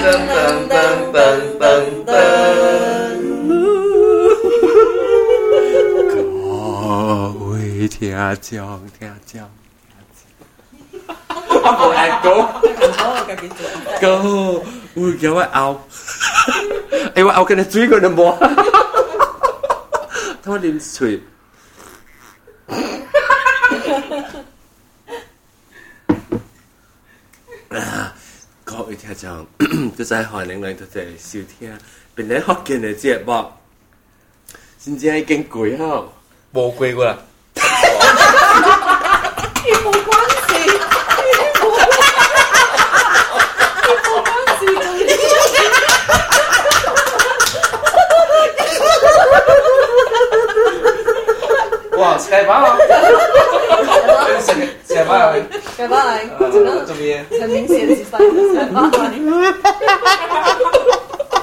bang bang bang bang bang bang Cô ơi, thịa chồng, thịa chồng Cô ăn cố Cô Ui, kéo quá ao Em quá ao cái này suy rồi nằm bò Thôi đêm suy Ah 各位聽眾，都真係寒冷冷，多謝收聽。本來學緊嘅節目，真正已經攰好，冇攰過啦。哇，谁爸爸？谁爸爸？谁爸爸？很明显是爸爸。哈哈哈！哈哈哈！哈哈哈！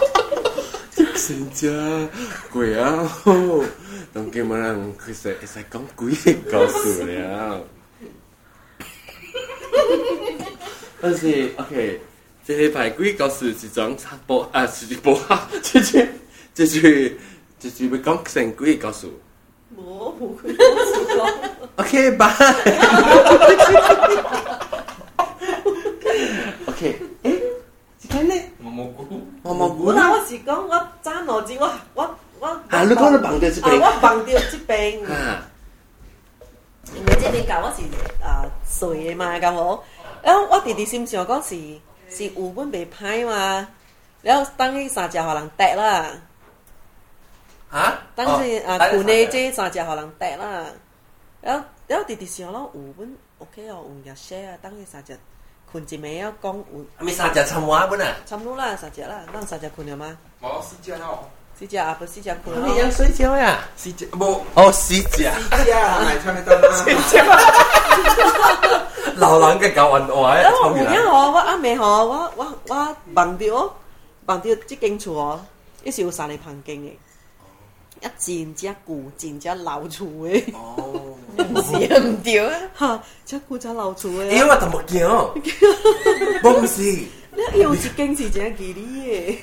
神仙鬼啊！好，等下我们去说说讲鬼故事了。但是，OK，这是排鬼故事，是讲插播啊，是插播，这是，这是，这是没讲神鬼故事。蘑菇，我讲。o k a o k a 诶？是干呢？毛蘑菇。毛蘑菇。那我是讲，我赚脑子，我我我。啊，你看你绑掉这边。啊，我绑掉这边。啊。你这边搞我是啊衰嘛，我。然后我弟弟心想我讲是是五本被拍嘛？然后当起三家华人得了。啊！等于啊，困内这三只好难带啦。要要弟弟想咯，有本 OK 哦，有个 s 啊，a 等于三只困一面要讲有。咪三只差唔多啊，本呐，差多啦，三只啦，咱三只困了吗？冇四只咯，四只啊不四只困啊？你要睡觉呀？四只不哦，四只。四只啊，买菜得啦。四只。老狼嘅搞混我哎，我唔明哦，我阿妹吼，我我我忘掉忘掉这件事哦，一时有三个房间嘅。一剪只系古，剪即系流柱嘅，我适应唔到啊！吓，只古只老流诶。嘅。呢个我都冇惊，我唔是，你又是惊 是正距离嘅，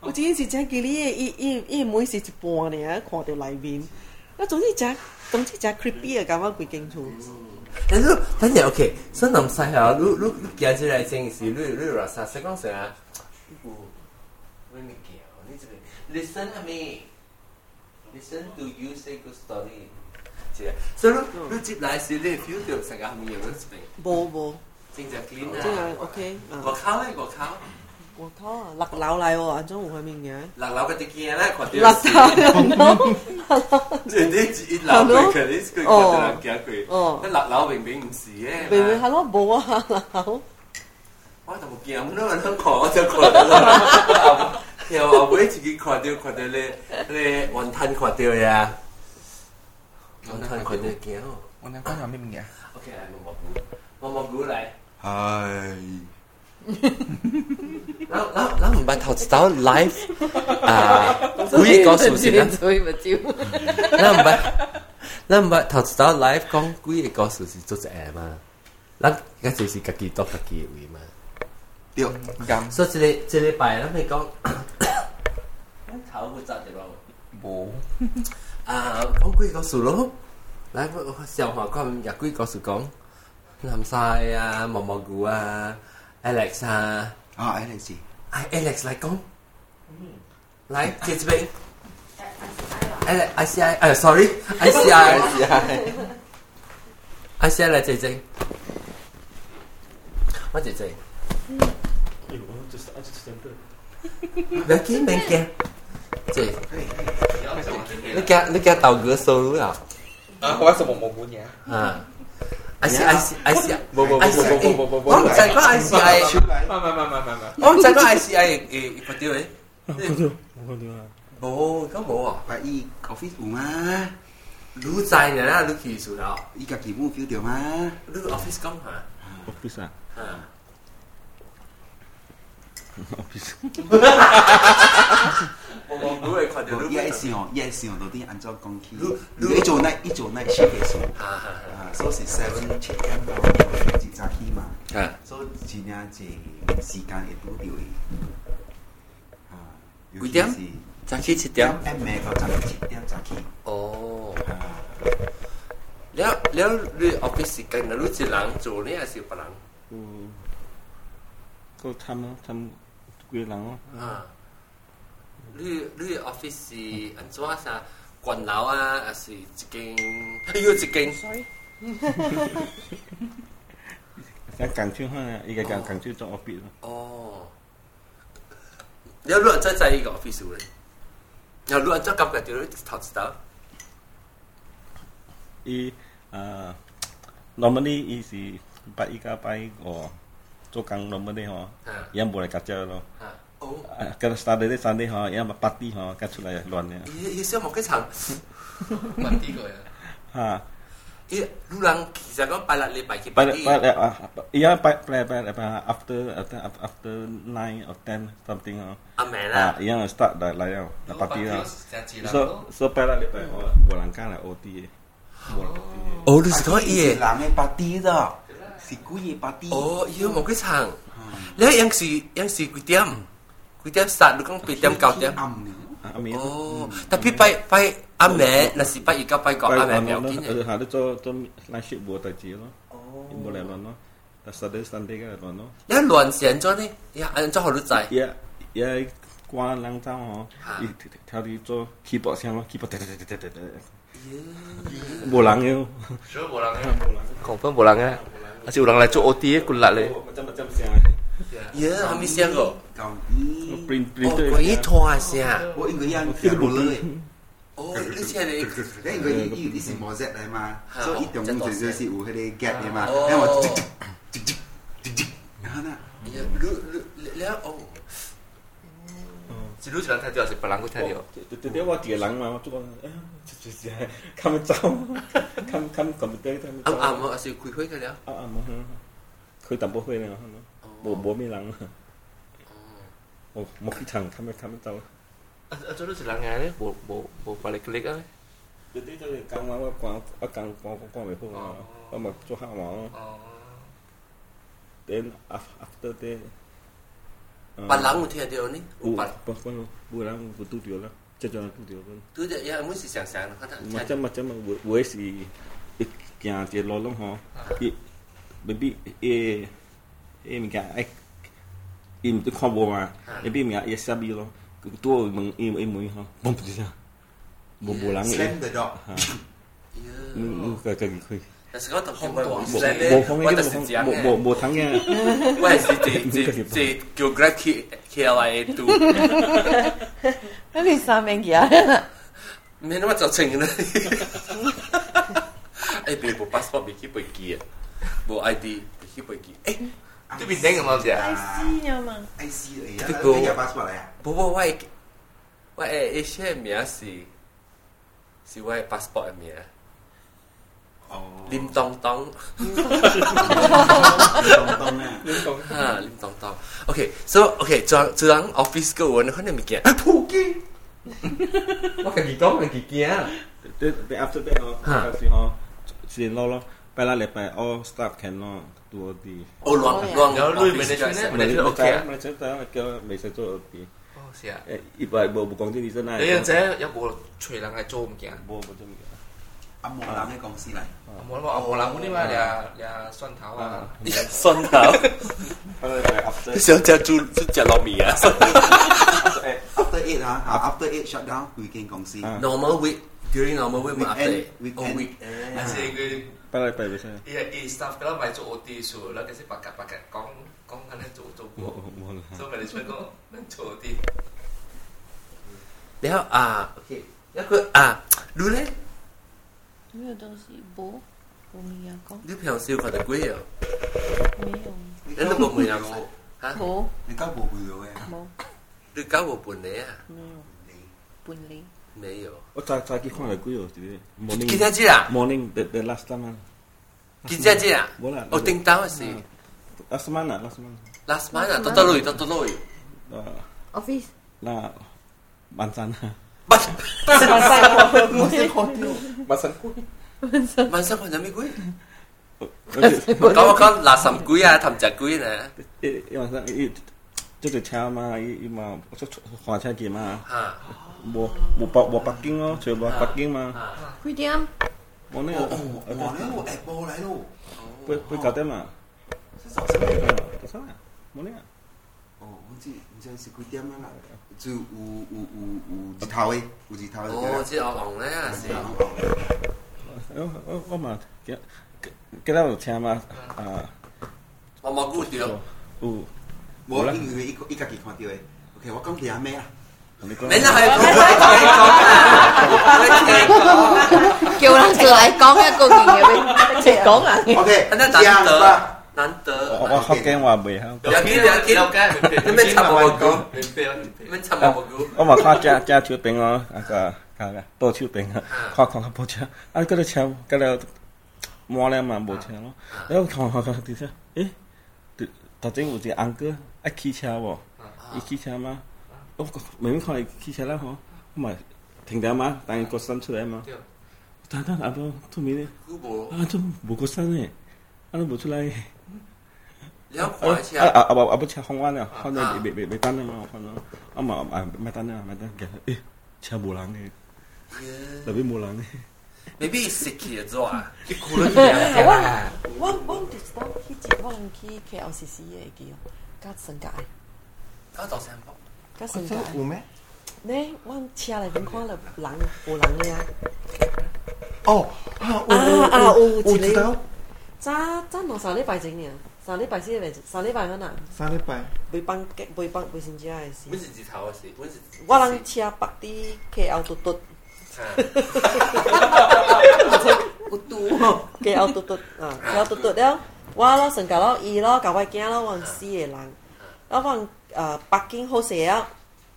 我惊是正距离嘅，一一一门是一半嘅，看到里面，啊，总之就总之就 creepy 啊，感觉会惊楚。但系但系 OK，所南沙吓，look l o o 正是 look l o o o o k 啊，沙石光线啊，你未叫，listen me。listen to you say good story. So lúc lúc tiếp lại sẽ lên phiếu được sang cái hàng nhiều rất bình. Bố bố. Chính là clean à. Chính là ok. Quả ờ. khao ấy quả khao. Quả khao à, lạc lão lại 喎，眼中唔係面嘅。lạc lão 嘅啲嘢咧，佢啲。lạc lão。即係啲一老佢佢啲佢佢兩幾句。哦。啲 lạc lão 明明唔是嘅。明明係咯，冇啊，lạc lão。我同冇見咁多人香港，我就過嚟啦。我唔會自己看到看到咧，咧云 吞看到呀，云吞覺得惊好。我諗今日咩物啊？OK，毛毛菇，毛毛菇嚟。係。哈哈哈哈哈。那那那唔買頭子刀 life 啊？故意講熟悉啦。所以咪知。那唔買，那唔買頭子刀 life 講故意講是做就係嘛？那嗰就是自己當自己為嘛？对，咁所以即个即礼拜，咱咪讲，头骨扎着咯，无啊，讲几个事咯，来我上下看有几个事讲，南晒啊，毛毛菇啊，Alex 啊，啊 Alex，哎 Alex 来讲，来接这边。I C I，哎，sorry，I C I，I C I 嚟姐姐，我姐姐。嗯 Daqui, vem cá. Nó cá, nó cá tàu cửa sương đúng không? À, hóa số một một bốn nhá. À. I see, I see, I see. Vô vô vô vô vô vô vô vô. Ông chạy có I see I. Mà mà mà mà mà mà. Ông chạy có I see I e e phát tiêu ấy. Phát tiêu. Bố, có bố à? Bà y coffee ủ mà. Lũ chạy này là lũ kỳ sủ đó. Y cả kỳ mua phiếu tiêu mà. Lũ office công hả? Office à? À. 我望到你看到你。伊想，伊想到底安怎讲起？伊做那，一做那是技术。啊，所以是 seven 七点到一早起嘛。啊，所以真正是时间也拄着伊。啊，几点？早起七点。暗暝到早起七点早起。哦。แ了，้วแ f ้วเรื่องออฟฟิศกันนะรู้จิ越南咯，啊，绿绿 office 是很多啥，管道啊，还是几间，还有几间，哈哈哈哈。那港区话呢？应该讲港区做 office 咯。哦，你要乱再在一个 office 做嘞？你要乱在搞搞就桃子岛。一啊，normally 是八一家八一个。做工农么的吼，伊也无来甲食咯。哦，跟三日咧三日吼，伊也嘛八地吼，甲出来乱的。伊伊小莫去唱，八地个呀。哈。伊路人其实讲拜六礼拜去拜六，伊啊拜拜拜拜，after after after nine or ten something 哦。阿妹啦，啊，伊啊 start 来来了，来 party 啦。所所拜六礼拜我无人敢来 OT 的，无人。哦，你是讲伊人诶 party 的。สีกุยปาร์ตีโอ้ยมอก็ช่างแล้วยังสียังสีกุยเตี้ยมกุยเตี้ยมสัตว์ดูกังปิเตี้ยมเก่าเตี้ยมโอ้แต่พี่ไปไปอาแม่น่ะสิไปอีกก็ไปเกาะอาแม่เนี่ยเออหาได้จนจนไลชิบัวตะจีเนาะโอ้บ่แล้วเนาะแต่สะเดสันเดก็แล้วเนาะแล้วหลวนเสียนจ้ะนี่ยาังจ้ะหรือใจยังยังกวางลังจ้าังอ๋อทีาที่จ้คีบอเสียงเนาะคีบอเตะเตะเตะเตะเตะบ่หลังเอวเชื่อบ่หลังเอวบ่หลังของเพิ่นบ่หเังอ่ะ Masih orang lain OT ya kulak le. Macam-macam siang. Ya, kami siang kok. Kau ni. Print printer. Oh, kau ni tua siang. Oh, ingat yang terlalu le. Oh, ini siang ni. Then ingat ini ini si mozet lah ma. So itu yang mungkin jadi si uhe deh gap ni ma. Then 我一路一人太掉，是别人去太掉。对对，我一个人嘛，我做讲，就是看不走，看看看不对，看不走。啊啊，冇，是开会去了。啊啊，冇，开淡薄会了，冇冇咩人。哦，冇去唱，看不看不走。啊啊，做到一人眼咧，冇冇冇把你力啊。对对对，讲完我讲，我讲讲讲讲袂好啊，我咪做下嘛。哦。Then after that. Palang te de oni. Pa pa burang tu tio la. Cha cha tu tio. Tu de ya mu si sang sang ha ta. Macam macam we si kya te lo long ho. Baby eh eh mi ka ai im tu kho bo ma. Baby mi ya sabi lo. Tu meng im im mu ha. Bom tu sa. Bom burang. Slam the dog. Ya. Nu ka ka ki khui. 我冇，冇，冇講咩啊？我係直直直叫 Gracie 聽來讀，咁你三名幾啊？咩都冇造成㗎，哎俾部 passport 俾佢佩記啊，冇 ID 俾佢佩記，哎，你俾啲嘢佢冇嘅。I see，阿媽，I see 啦，你唔係 passport 嚟？不過我，我誒，Asia 咪啊？See，see 我 passport 咪啊？Oh. Lim Tong Tong. Lim Ha, Lim Tong Tong. Okay, so okay, chuang chuang office ko won khone à, mi kia. Phu ki. Wa ka gi gong na gi kia. The after ha. si ho. Si lo lo. By la le by all staff cannot do the. Oh, luang luang ga lui management. Management okay. Management ta kêu mấy sẽ 做 OT. 是啊，一百無無講啲醫生啦。你樣仔有冇催人係做唔見？冇冇做唔見。阿莫冷嘅鋼絲嚟。冇諗阿莫冷嗰啲嘛，你阿你阿孫頭啊，孫頭，想隻豬隻落面啊！After ờ. ờ. dạ, dạ, à. ờ. dạ, eight after eight shut down weekend 公司。Normal à. week during normal week weekend oh, weekend weekend。係佢。不嚟不嚟先。依依 à, staff 嗰粒咪做 OT 數，嗱，佢先白格白格講講緊咧做做過，所以咪你出個做 OT。然後啊，OK，一個啊，如咧。没有东西，不，我没牙膏。你平时发的贵啊？没有。你都冇没牙膏？嚇？冇。你搞冇半咗嘅？冇。你搞冇半你啊？沒有。半你。沒有。我早早起看到貴哦，對不對？Morning。幾點幾啊？Morning the the last time 啊。幾點幾啊？冇啦。我叮當是。Last month 啊，last month。Last month 啊，多多累，多多累。啊。Office。嗱，晚餐啊。Masangkot. Masangkot. Masangkot. Masangkot là mấy quý? Có có là sầm quý à, thầm chặt quý nè. Yêu sang ít. Chứ từ cha mà, mà, chứ hoa cha gì mà. Bộ bộ bộ bộ Bắc Kinh đó, chơi bộ Bắc Kinh mà. À. Quý điểm. Bộ này. Bộ này bộ đẹp này luôn. Bộ bộ cái đấy mà. Sao sao? Sao sao? Bộ này. À? 哦，好似唔知食幾點啊啦，就有有有有字頭嘅，有字頭嘅。哦，即係紅咧，是。我我我嘛，今今日有聽嘛啊。我冇估到。有。冇啦，因為伊伊家己看到嘅。OK，我講啲阿咩啊？你講。你那係講講講。叫人做嚟講一個嘢，直講啊。OK，等陣等。难得，我我福建话瓦贝哈。两天两天，那没吃饱狗，没我看家家超兵咯，啊个啊个，看看不车，啊，搁那车，搁那，摸嘞嘛，不车咯。然后看看底下，诶，头真有只安哥，爱骑车哦，一骑车吗？我明明看骑车啦吼，唔停掉嘛？但你过山车来嘛？对啊。阿婆，他没嘞。啊，他无过山嘞，他无出来。两块钱。啊啊不不不车空关了，空关别别别别单了嘛，可能啊嘛啊别单了嘛，别单。哎，车无人呢，特别无人呢？未必是熄气做啊，你哭了你啊？我我我就是我，去接去去去 L C C 去机哦，去去去去去去去去去去去去去去去去去去去人去去去去去啊去去去去去去去去去去去去去三礼拜，四礼拜，三礼拜可能。三礼拜。未放假，未放卫生节啊！是。我是自头啊！是。我能吃八的，K O 嘟嘟。哈哈哈 k O 嘟嘟啊，O 嘟嘟了。我喽，剩噶喽，伊喽，搞外间喽，往死个人。我放呃北京好食啊，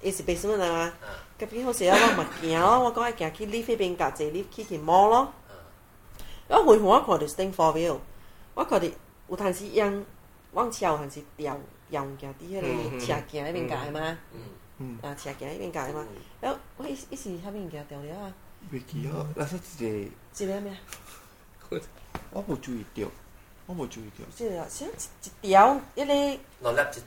伊是白什么人啊？白金好些啊，我嘛惊喽，我讲爱行去丽水边家子，去摸喽。啊，会唔会我搞条 string for you？我搞条。有弹是扬，往桥还是调？调物件，伫迄个车桥迄边架吗？嗯嗯，啊车桥迄边架吗？哎，我一时一时哈物件调了啊！未记呵，那说一个，一个咩？我无注意到，我无注意到。这个先调，一个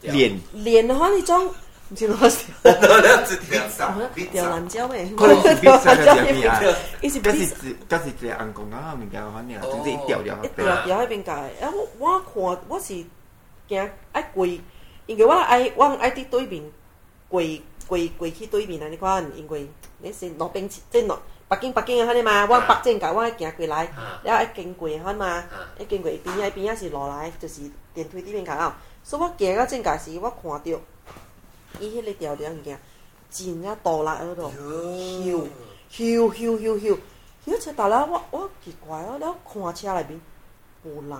练练的话，你装。调调调调调调调调调调调诶，可能是调调调啊。伊是，调是，调是调红调调调调调调调调调调。调调调调边调调啊！我我看我是调调调因为我爱调爱调对面调调调去对面啊。你看，因为你是调调即调调调调调啊，调调嘛。我调调调我行过来，然后一经过调嘛，一经过边啊边啊是落来，就是电梯调面调哦。所以我行到正调时，我看到。伊迄个调调物件，真正倒来了咯，咻咻咻咻咻，而车大来，我我奇怪哦，了看车内边无人哇，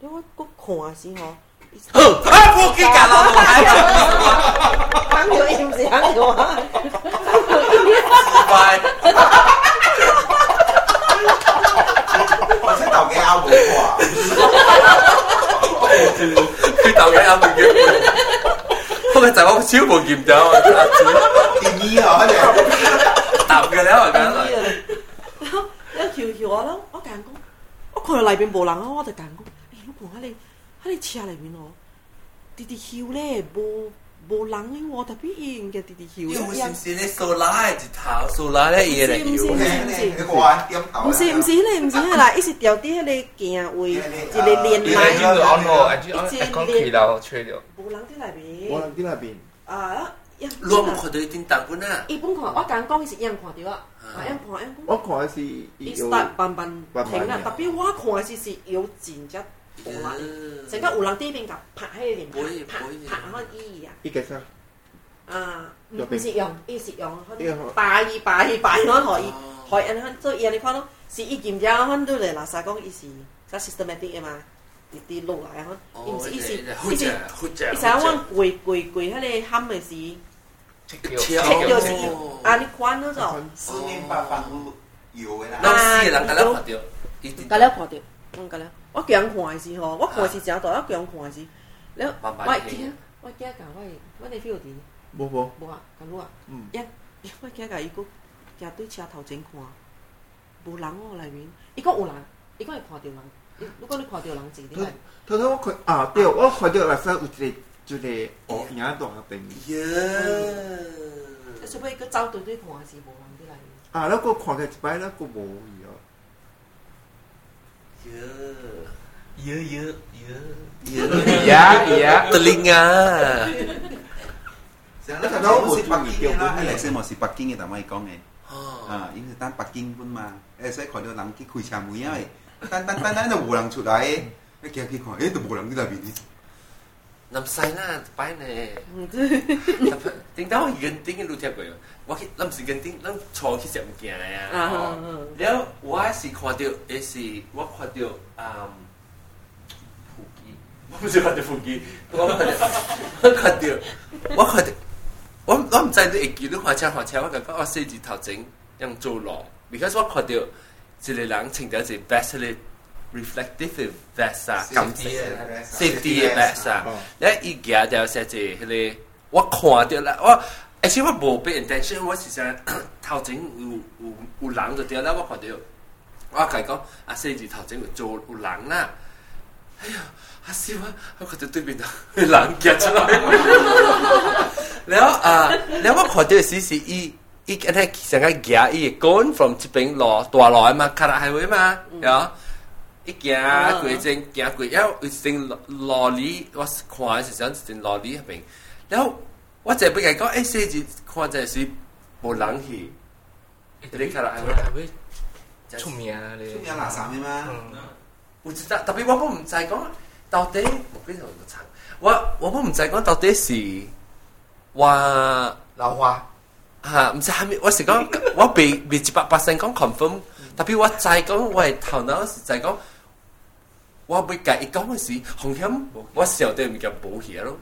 了我搁看时先吼。啊！我去干啦！朋友，伊唔是朋友啊，失败。哈哈哈哈哈哈哈哈哈哈哈哈 我個仔我超無見到，第二哦，氹佢啦係咪？第二，我我翹翹我了，我干工！我到嚟边無人啊！我就 哎，弓，老公，你你車嚟边哦，跌跌翹嘞，冇。我冷啊，我特别热，我直直叫。不是不是，你苏拉一头，苏拉咧热来叫。不是不是，你不是你来，伊是掉底咧行位，一个连埋。伊是按我讲无人在那边。无人在那边。啊，呀。拢看到伊振动过呐。伊不看，我讲伊是让人看对啊，让人看，让人。我看的是伊。伊站板板停啦，特别我看是是腰前一。成个湖南啲边佢拍起连拍拍拍開依呀？啊，件衫，啊，唔是用，依是用，拜似拜衣拜衣擺嗰啲可以，可以，你睇，所以你睇咯，是一件嘢，我睇到嚟垃圾工，是個 systematic 嘛，啲啲路嚟啊，唔是依是依是，成日我攰攰攰，嗰啲喊咪死，黐住，黐住，啊，你睇嗰種，唔係，都，都，都，都。我惊看的时候，我看是正大，我惊看的时候，了我见我见一噶，我我你 feel 无无无啊！卡路啊！嗯，伊，我惊一噶伊讲，行对车头前看，无人哦，内面伊讲有人，伊讲会看到人，如果你看到人，就你偷偷我看啊，对，我看到外头有只，就是哦，人多啊，对面。呀！是不是个走到内看是无人的内面？啊，那个看见摆，那个无。Ye ye ye ye. Iya, iya. Telinga. Kalau musik Peking lah, Alex musik Peking kita mai kong eh. Ah, ini 是当北京本嘛，誒所以看到人去開車門啊，等等等等就無人出來，你驚去看，誒都無人喺入邊。諗曬啦，拜你。唔知。我認定嘅路條過我係諗住認定，諗錯起上唔啊。然後我是覺得，也是我覺得，啊，富基，我不知覺得富基，我覺得，我覺得，我我唔知你幾多學車學車，我覺得我先自頭整，人做落 b e 我覺得，即係人成得最 v e r s a l e reflective versa 感色色啲嘅 versa，你一家就寫住迄個，我看到啦，我而且我無俾 intention，我是想頭前有有有人就對啦，我看到，我甲伊講啊，寫住頭前有做有人啦，哎呀，阿師傅，我看到對面有人夾出來，然後啊，然後我看到 CCE。伊安尼成個夾伊 going from 即邊路大路嘛，卡拉 highway 嘛，然後。一件攰正，攰正，然后落萝莉，我看是想阵萝莉入边，然后我再俾人讲，哎，甚至看在是无人气，你睇啦，出名啊，你出名的吗？我知道，特别我唔再讲，到底我标系乜嘢我我我唔再讲到底是话老花吓，唔知系咪？我是讲我被被一百 p e 讲 confirm，特别我再讲我头脑再讲。我未介一讲嘅事，风险我少啲唔叫保险咯。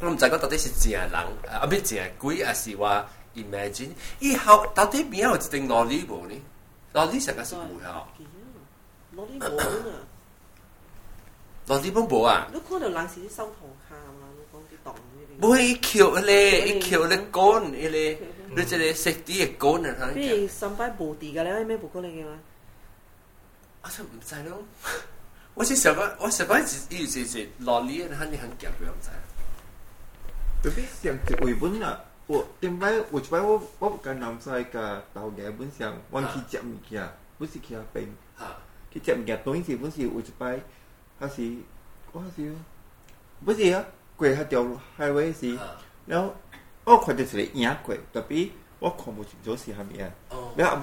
我唔知佢到底是正人，啊，唔系鬼，还是话 imagine？以后到底边有一定道理冇呢？道理成日讲系效，道理冇啊。啊。道理冇头收卡嘛？你讲啲档呢啲。唔系一桥一列，一一杆你即系食啲嘢杆啊？佢。比如三百地噶咩你嘅就唔制咯，我先十八，我十八時以是時老李，佢肯定肯夾佢唔制。特別兩隻圍本啦，我點解我點摆我我揀南西噶？頭幾本想黃去接物件，不是去阿平，去接物件多啲，是唔是？我一排，還是我係是，不是啊，貴嚇條，海威是？然后我看得出啲野鬼，特别我看不清楚是然后阿啊？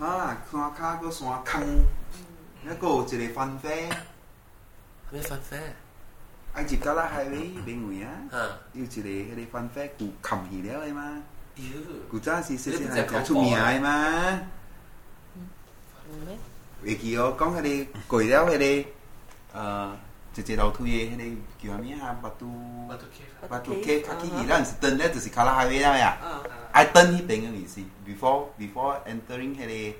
啊，山卡個山坑，一個一粒番啡，咩番啡？唉，接得啦係咪？邊位啊？有一个迄个番啡，古坎皮了的吗？古家是先係講出名啊嘛？嗯，尤其是講嗯，啲攰料嗰啲，啊！ 제제라우토예헤데 기와미야 바투 바투케 바투케 카키기랑 스탠데 뜻이 칼라하웨야야 I turn he bang you see before before entering 헤데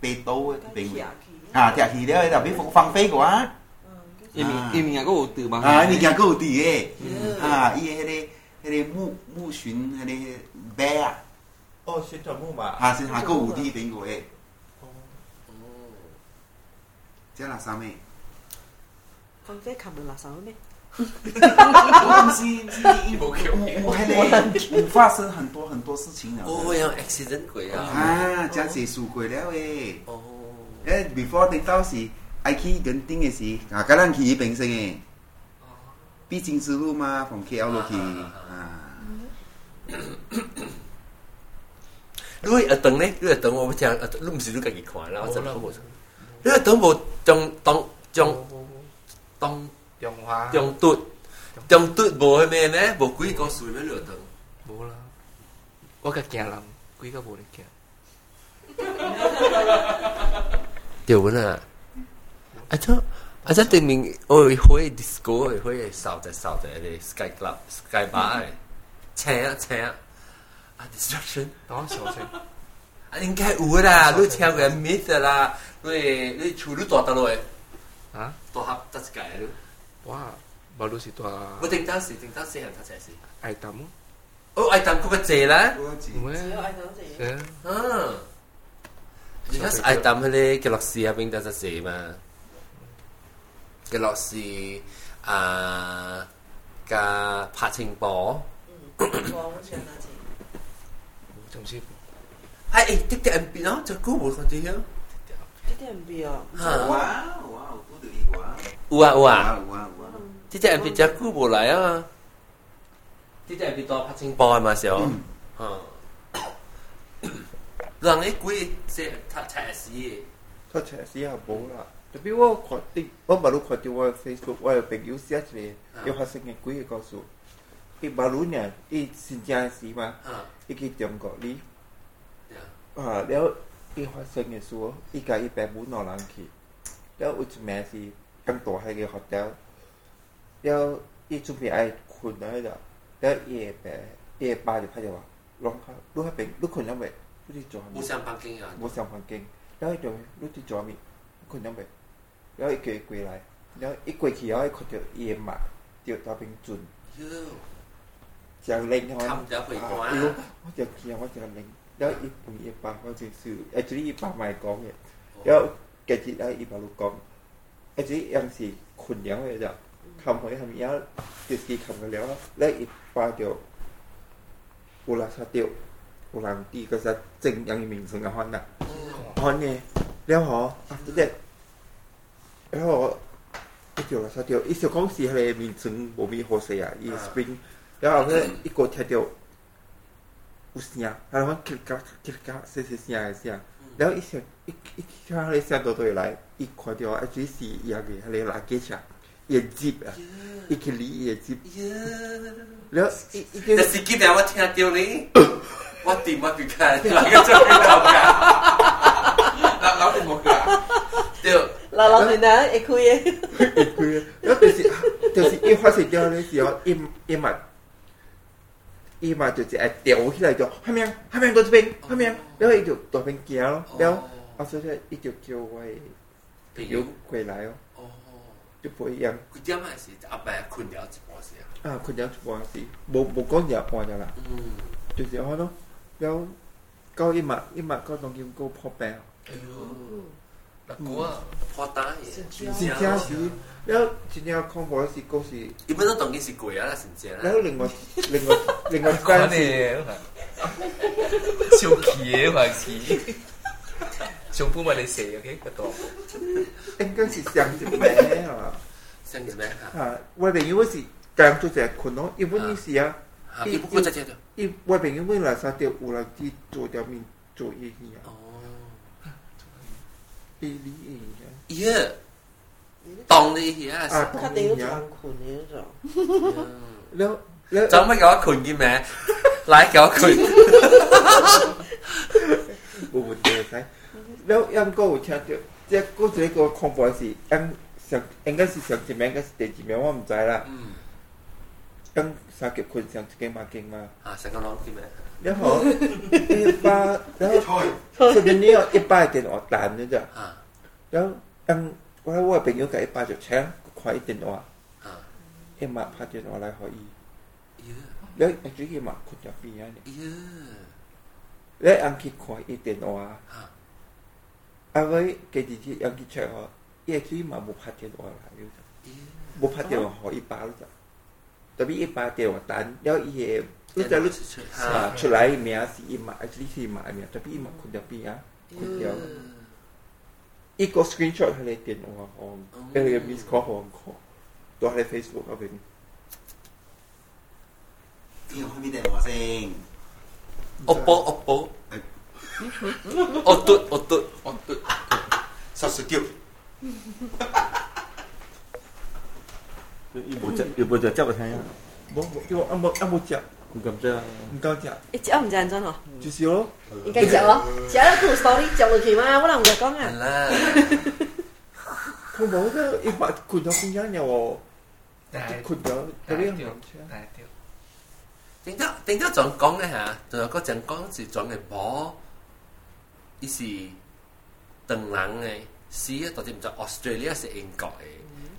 베토 bang à thì à thì đấy là biết phục quá ờ, em em nhà có từ bằng à em nhà có à, từ ấy ừ. à ý hay đấy hay đấy mu mu xuyên hay đấy à? bé à xuyên cho mu à xuyên hà có từ tiếng của ấy chắc là sao mày 房子我发生很多很多事情了，我有 accident 个呀，啊，真是输鬼了诶，哦，诶，before 的到时爱去跟丁个是啊，个人起平生诶，必经之路嘛，放弃要落地啊，对，等咧，对等我不听，啊，你唔是你今日看啦，我真系都冇错，因为等将当将。tông trong hoa trong tụt trong hay mẹ mẹ bố quý có sủi mới lửa tầng bố là có cả kẻ lắm quý có bố này kẻ điều vấn à à à chắc thì mình ôi hồi disco ôi hồi sao thế sao sky club sky bar ấy chè chè à distraction đó sao thế à, 應該有啦，你聽過 myth 啦，你你除你大大落。Ha? Tohap tak sekai tu. Wah, baru si tua. Kau tinggal si tinggal si yang tak sekai si. Ai tamu. Oh, ai tamu kau kecil lah. Kau kecil. Ai tamu kecil. Ha. Because ai tamu le galaxy apa yang tak sekai mah. Galaxy à cả phát trình bỏ. Ừ, trong ship. Ai, tích tiền bị nó, chắc cú một con tí hiếu. Tích tiền bị à? wow. 有啊有啊，有啊有啊。即只 M P 只久无来啊，即只 M P 多拍清波嘛时候，嗯，人诶鬼即他踩死，他踩死也无啦。特别我看定，我马路看定我 Facebook 我有朋友写出来，有发生嘅鬼嘅告诉，伊马路呢，伊新疆市嘛，伊去中国哩，啊，了伊发生嘅事，伊家伊爸母攞人去，了有一名是。활동하게하다여이쯤이아이군나이다더예배예빠지파져와롱하루하백루콘남백루티조미무상방경이야무상방경แล้วเดี๋ยวรู้ที่จอมีคนยังแบบแล้วอีกเกยกไรแล้วอีกเกยขี้ย้อยคนเดียเอ็ม่ะเดียวตาเป็นจุนจะเล็งทำไมจะเผยตัวรูว่าจะเคียงว่าจะเล็งแล้วอีกผมเอ็ปาว่าะสื่อไอจีอีปาใหม่กองเนี่ยแล้วแกจีได้อีปาลูกกองอันีเอ็มสี่คุณยังไม่จะคำของยังทีเยอะสี่สี่คำกันแล้วแล้วอีกปาเดียวอุลาชาเตียวอุลังตีก็จะจึงยังมีสงนทฮอนน่ะฮอนเนี่ยแล้วหออัฟเดตแล้วหออีกเดียวลาชาเตียวอีกเสียงของสี่ทะเลมีสุนโบมีโฮเซียอีสปริง แล้วเอาเพ่อีกกดแทเดียว乌鲜，还有么？茄茄、茄茄，鲜鲜鲜还是呀？然后一些一一听那些多多的来，一块掉，还就是也的，还来拉结石，也结啊，一克粒也结。然后，但是今天我听阿丢呢，我点毛皮菜，老老老老老点毛皮菜，丢老老点哪也可以，也可以。然后就是就是一块钱一两，一两一满。伊嘛就是爱钓起来就，哈明哈明钓这边，哈明，然后伊就钓边行咯，然后，啊说说伊就叫我朋友回来哦，就不一样。钓嘛是阿伯困了一半时啊，啊困了一半时，无无讲廿半只啦，就是开咯，然后，搞伊嘛伊嘛搞中伊个破病，哎呦。嗰個破大嘢，試下試，然後試下看部嗰時故事，一般都當佢是鬼啦是只啦，然后另外另外 另外关嘅，笑起嘅話起，笑唔出埋嚟先，OK，多。应该是上一咩啊，上一咩啊，啊，边因为是間中就係可能，一般呢時啊，啊，一般再接多，外边因为那三的，有人去做掉面做嘢哦。耶，当的呀，肯定有仓库的着。然后，咱不给我群的咩，来给我群。我不会开。然后，英有听到，这个是一个恐怖的事。英上应该是上集名，应该是第集名，我唔在啦。嗯。ตั้งสาเก็บคนเสียงเก่งมาเก่งมากอ่าเสียงน้องที่แม่แล้วเขาออีป้าแล้วสุดท้ายนี้อีป้าเต็นออตานนี่จ้ะแล้วตั้งว่าว่าเป็นยุคไอ้ป้าจะแช่งคอยเต็นออเอ็มมาพาเต็นออะไรหออีเยอะแล้วอังกฤษมาคนจะปีนี้เนี่ยเยอะแล้วอังกฤษคอยอีเต็นออะอะไรเกิดที่อังกฤษใช่เหรอเอ็กซ์เอ็มมาบุพเต็นออะไรอยู่จ้ะบุพเจนออหออีป้าลรืจ้ะ tapi ia pate wa tan yau ia uta lu chulai mia si ima actually si ima mia tapi ima kuda pia kuda iko screenshot hale tien wa hong eh mis ko hong ko to hale facebook ka ben Tio kami dah wasing. Oppo oppo. Otut otut otut. Sasuke. 일못 잡, 일못 잡아서요. 뭐, 이거 안 먹, 안못 잡. không cầm không chả chả không chả chân hả chút xíu đó cái chả đó chả là cool story chả là gì mà làm được con à không bố cái ít bạn cụt đó không nhớ nhiều cụt đó cái đấy không chả tính chất tính chất chuẩn con đấy hả rồi là có chuẩn con thì bỏ ý gì từng lặng này xí đó thì Australia sẽ anh gọi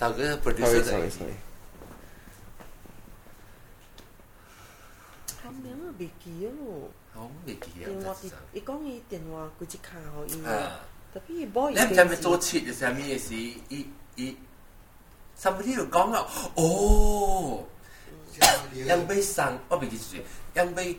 大概有百分之三十。我们啊，不记得了。我们不记得了。一讲伊电话，估计卡号伊个。啊。那前面做切的时候，咪是伊伊。上边又讲了，哦。杨梅生，我没记住。杨梅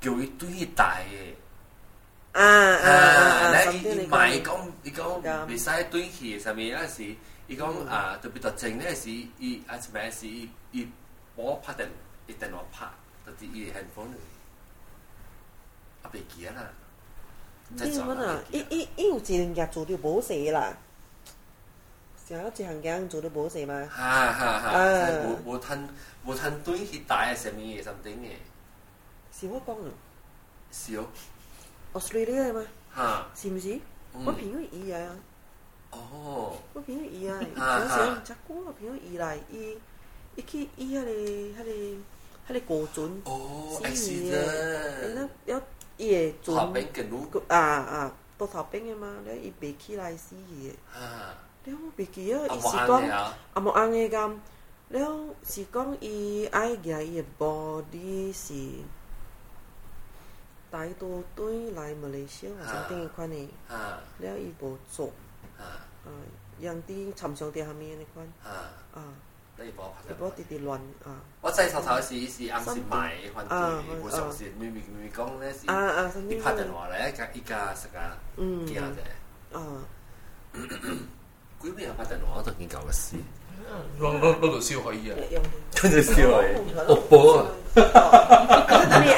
叫伊对打的。啊啊那个。伊买讲伊讲，未使对起上面那是。伊讲啊，特别特征咧是伊啊，一摆是伊伊冇拍電，伊電話拍，就是伊 handphone 啊，袂記啊啦。你講啊，伊伊伊有一樣嘢做到冇事啦，成一項嘢做到冇事嘛。哈哈哈！冇冇吞冇吞對去大嘅上面嘅 something 嘅。是我講啊。是哦。Australia 嘛。哈。是唔是？我朋友伊啊。哦，我朋友伊啊，平食朋友伊来，伊，伊去伊哈里哈里哈里国尊，事业，那要夜准，啊啊，都少兵嘅嘛？了伊白去来事业，了白去又伊时光，阿莫安个讲，了是光伊爱嘅伊个 body 先，大多来马来西亚定一款呢，了伊无做。啊！用啲尋常啲下面你講啊啊！嗯，播直播跌跌亂啊！我細頭頭時時暗時買，還是冇上市，咪咪咪講咧，啊啊！啲拍電話嚟一一家食嗯，幾下啫？啊！鬼咩人拍電話都見舊嘅事，攞攞攞到笑可以啊！嗯，住笑嚟，惡報啊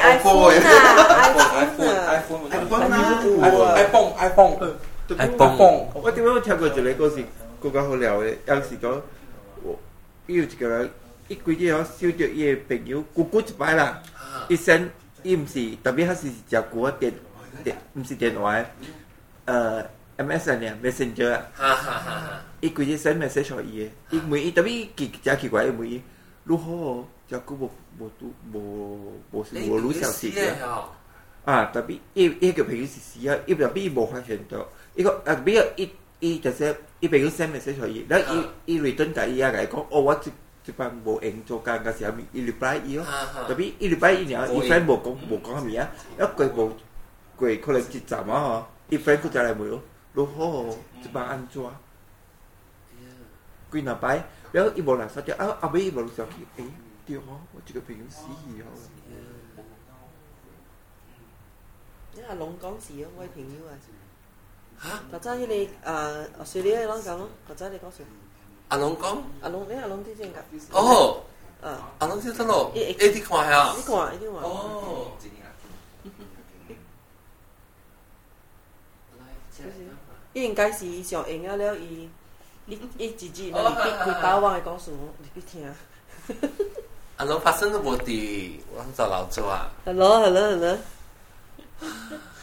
！iPhone 啊！iPhone iPhone iPhone i iPhone iPhone 系嘣嘣！我点解我听过就你嗰时嗰个好聊嘅？有時講呢樣一个月嘢，收着伊嘢朋友，孤孤就摆啦。一 send 唔是，特别，係是只个电电唔是電诶、诶 m S 啊，m e s e n e r 啊。一鬼啲 send 咪 send 錯嘢，一唔係特別一幾奇怪嘅唔係，如何只股无冇都冇冇事，我唔想試啊。啊，特别一一个朋友試試啊，一特別冇发现到。伊讲阿比啊，伊伊就说伊朋友 send message 然后伊伊 return 偈，依家嚟講，哦，我我班無人做家嘅时候伊 reply 依咯，但係伊 reply 依嘢，依 friend 無可能知站嘛？嗬，依 friend 佢就嚟冇，路過，值班安坐，幾廿摆，然后伊无人收著，啊阿 B 伊无聯繫佢，诶，對我即个朋友死咗，你係龍港市我位朋友啊？啊，阿仔，你你，呃，谁的阿龙讲咯？阿仔，你讲谁？阿龙讲，阿龙，你阿龙推荐噶？哦，呃，阿龙听得咯。A D 看下，你看，A D 看。哦。就是，应该是上瘾了了，伊，你你自己，你别开大网的讲数，你别听。阿龙发生的不对，我是找老周啊。Hello，Hello，Hello。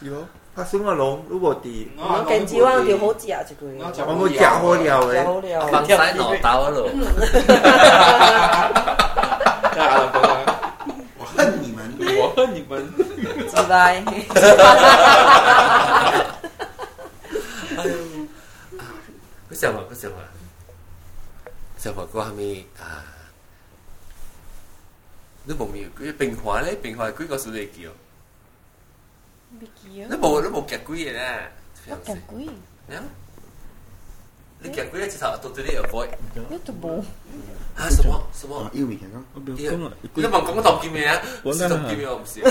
有。他算我龍，如果佇我近指望就好食一句，我食好料誒，放曬腦豆咯。我恨你們，我恨你們，拜拜。佢就話，佢就話，就話講係咪啊？你冇明，佢平華咧，平華幾個小弟叫？你冇你冇夾鬼嘅咧，我夾鬼，咩啊？你夾鬼咧就學多啲嚟 avoid，你都冇啊？什麼什麼幽见嘅？你都冇講過逃避咩啊？我唔知，我唔知。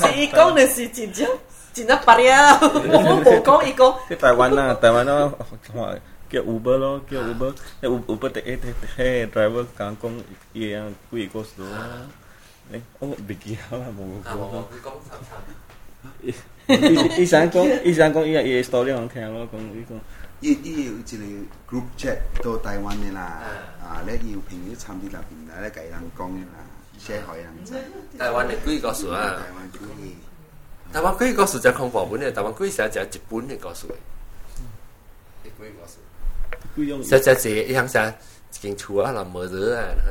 成功嘅事真正真得百了，我唔講一個。喺台灣啊，台灣嗰個叫 Uber 咯，叫 Uber，你 Uber 得一得嘿 driver 講講一樣，佢一個數。誒，我唔記啦，冇講。伊伊想講，伊想講依日嘢多啲，我聽咯。講伊個，伊伊要就嚟 group chat 到台灣嘅啦，啊，咧要平時參啲人嚟，咧伊人工嘅啦 s h 伊 r e 下啲人。台灣可以個數啊，台灣可以。台灣可以個數就講貨本嘅，台灣可以成日就接本嘅個數。一可以個數，可伊用。就一時，依行就傾潮啊，冇餘啊，嚇！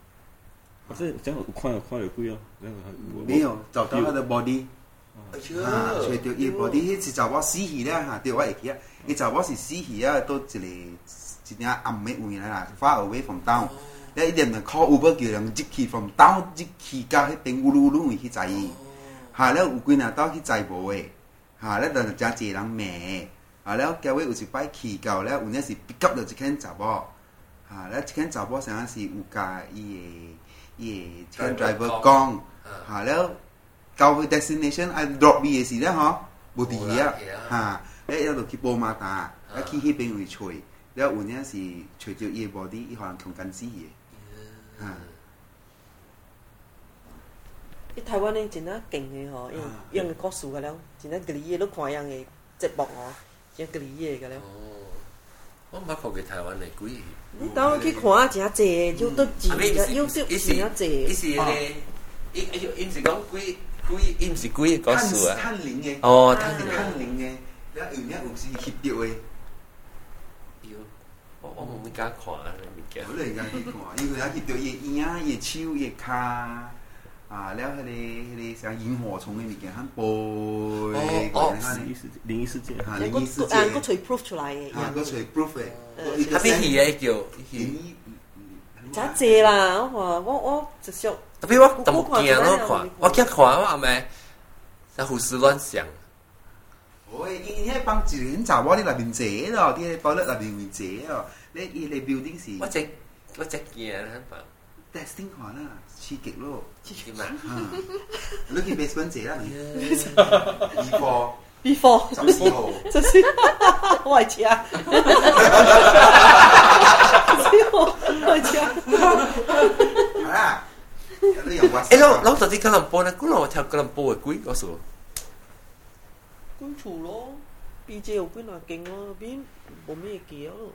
即係真係看又鬼哦！有就到他的 body 嚇，除掉 body 係只只話死魚咧嚇，掉話誒嘅，佢只話是死魚啊，都一嚟一啲暗昧位啦，far away from town。咧一定要靠 Uber 叫人接起 from town，接起交喺邊烏魯魯位去載伊。嚇，咧烏龜難到去載冇嘅？嚇，咧但係真係人孭。嚇，咧交尾有一班企業咧，有陣時急到只間雜波。嚇，咧只間雜波成日是唔介意嘅。ยเชิญ driver กล้องหาแล้วเกาไป d e s ิ i n a t i o n ไอ้ drop BAC ได้หรอบุตรีอ่ะฮะแล้วเราตัวคิโบมาตาแล้วคิดให้เป็นอุู่ช่วยแล้วอุ้ัเนี้ยสิช่วยเจยาเอ body อีหอนของกันซี่ฮะที่ไต้หวันนี่จริ真的เก่งเลยหรอยังยังก็สูงกันแล้วจริ真的กลีเย่ลูกควายยังไเจ็บบอกหรอยังกลีเย่กันแล้วผมมาพบกับไต้หวันใยกุ้ย你等我去看啊，下这，就得几个，又说吉那这，哦，一、一、就、因是讲鬼，鬼，因是鬼搞祟啊！探灵个，哦，探灵个，那有那有时去钓个，哟，我我冇去家看啊，我来家去看，因为家去钓越样越丑越卡。啊，了去嘞，去个像萤火虫的面讲喊啵，讲喊灵异世界，灵异世界，啊，个锤 proof 出来嘅，啊，个锤 proof 嘅，特别邪嘅叫邪。咋姐啦？我话我我就想，特别我，我我看了，我看我阿妹在胡思乱想。我伊遐帮几个人查我哩那边姐咯，啲包咧那边妹姐咯，你伊嚟 building 时，我只我只见咧。testing 好了，去给咯，去嘛。你去 basement 写啦，你 before before 十四號，十四號開始啊，十四號開始啊，係啦。誒，老老實啲吉隆坡咧，古老跳吉隆坡嘅鬼嗰時，鬼嘈咯，B J 又邊啊勁咯，邊冇咩嘢咯。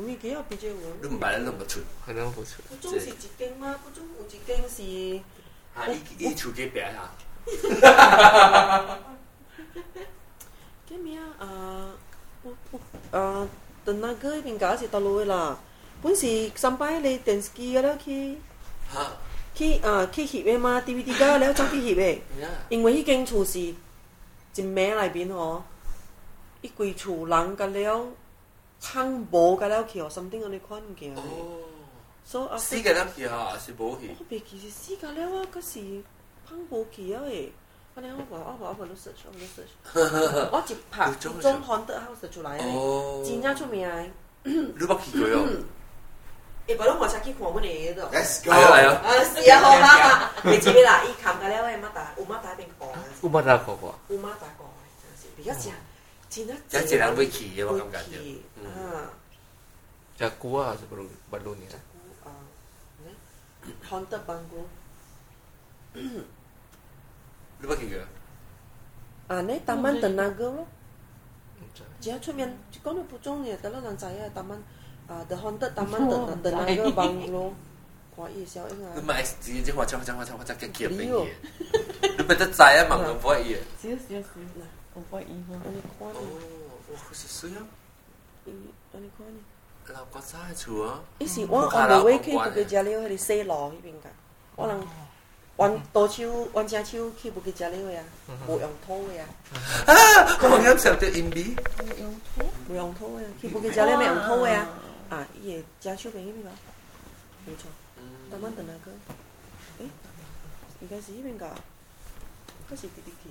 咁伊幾有比較穩。你唔買，你弄不出。係弄不出。嗰種是一間嗎？嗰種有一間是。啊！你你出機變啊！哈哈哈！咁樣啊，我我啊，等那個邊家是到路啦。本是上班你電視機了去。嚇！去啊去翕的嘛，DVD 架要走去翕的。因为迄间厝是一暝内面吼，伊規厝人甲了。烹煲噶啦，佢又 s o m e t h i 所以啊，絲噶啦佢嚇，是煲佢。我别其實絲噶咧喎，嗰時烹煲佢啊，誒，嗰啲我話，我話，我話 research，我話 s e a r c h 我只拍中韓特效出来，嘅，真正出名你唔好奇哟？誒，不如我拆起講，唔理你都得。Let's go！係啊，係啊，好啊。你知唔知啦？依坎噶咧，我係打，仔？烏麻仔定？烏麻仔講我烏打过，講，真是比較正。Caca nak beki je makan kat dia. Hmm. Cakua sebelum baru ni. Cakua. Haunted bungalow. Lu pergi ke? Ah, ni taman tenaga lor. 只要出面，講到不中嘅，得啦，人仔啊，大蚊啊，the haunted 大蚊的的那個 bungalow，可以小英啊。你咪自己話講講話講話講嘅結俾你，你咪得仔啊，問佢可以。少少少。Hawaii và Unicorn. Ồ, oh, 혹시 수영? đi, Là có xa chứa. Ý sĩ oan on the way khi bục cái giá liệu hay xe lò hi bên cả. Oan là oan tổ chiu oan giá chiu khi bục cái giá liệu ya. Bộ ông thô ya. À, à không nhớ sao tự im bí. Bộ ông thô. Bộ ông thô ya. À? Khi bục cái giá liệu mẹ ông thô ya. À? à, ý giá chiu bên bên cả. Không cho. Tao muốn tận nào cơ. Ý, ý cái gì bên ừ. cả? Cái gì tí tí tí.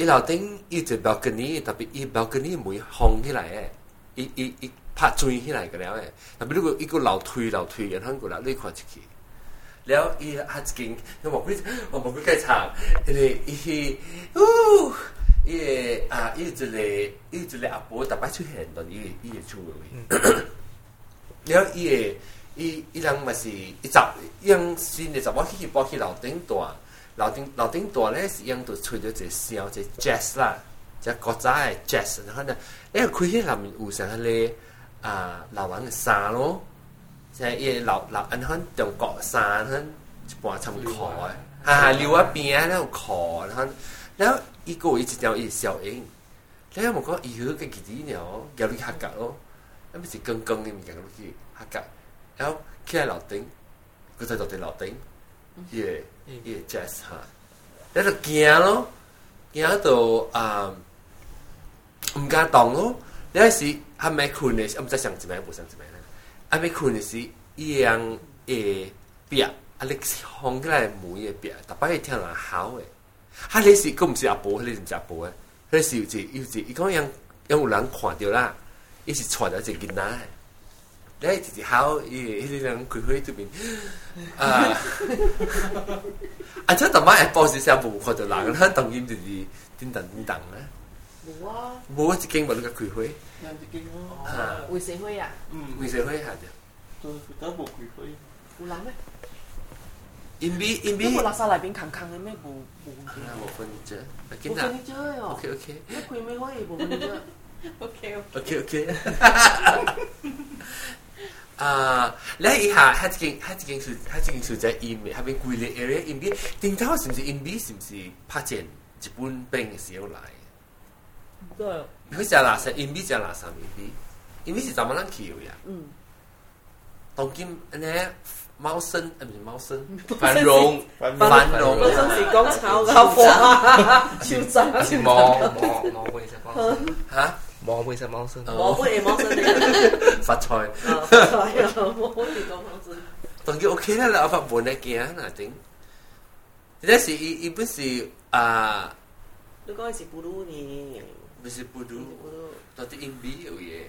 伊楼顶伊只 balcony，特别伊 balcony 门封起来诶，伊伊伊拍砖起来个了诶。特别如果伊个楼梯楼梯，然后过来你看一去，了伊还一间，我莫去我莫去介绍，因为伊呜。伊个啊，伊一个伊一个阿婆，逐摆出现到伊伊个厝个位。了伊个伊伊人嘛是，伊十，伊人新个十某去去搬去楼顶住。楼顶楼顶大咧，是印度吹着一个箫，个 jazz 啦，这国仔 jazz，然后呢，哎，可以他们舞上去嘞，啊，老的山咯，这伊老老，然后中国山，然一就半参考的，哈哈，留啊边咧就考，然后然后伊过一直掉伊就小赢，然后我讲以后几几年哦，叫你瞎格咯，那么是更更的咪叫你去瞎然后去老丁，就在坐听老耶耶，just 下，喺度驚咯，驚到啊唔敢動咯。你係時係咪困嘅？我唔再想知咩，唔想知咩啦。阿咪困嘅時，一樣誒表，阿你係紅色嘅眉嘅表，大把嘢聽人考嘅。嚇，你時佢唔是阿婆，佢哋唔係阿婆嘅，佢哋時要要要講人有人看掉啦，依時傳到就見到。 네, 디디 하오 이 힐리랑 그 회의도빈. 아. 아, 저 담아 에버스 세 보고 거든 라는 한 당김 디디 딘단 딘당. 뭐야? 뭐가 지금 뭔가 그 회의? 난 지금 아, 왜 세회야? 음, 왜 세회 하죠. 또 그다 보고 그 회의. 몰라네. 인비 인비 이거 라사 라빈 캉캉의 매 뭐, 뭐. 아, 뭐 번째. 맞겠나? 번째요. 오케이, 오케이. 그 회의 뭐 번째. 오케이, 오케이. 오케이, 오케이. 啊！下，外，一件事，一件事在 in 邊，喺邊桂林 area in 邊，點解好似唔是 i 是？邊，唔是拍錢，日本兵嘅候嚟？都係，佢就垃圾 in 邊就垃圾 in 邊，in 是做乜撚橋呀？嗯，當今咩？貓生唔係貓生，繁榮繁榮，嗰陣是講炒牛貨，笑死，笑死，我毛会是猫生，毛会系猫生嚟，发财，发财啊！毛會是講貓生，但佢 OK 啦，啦，我發本嚟嘅啊，嗱頂，但是伊伊不是啊，你講是布魯呢？不是布魯，但係硬幣有嘢，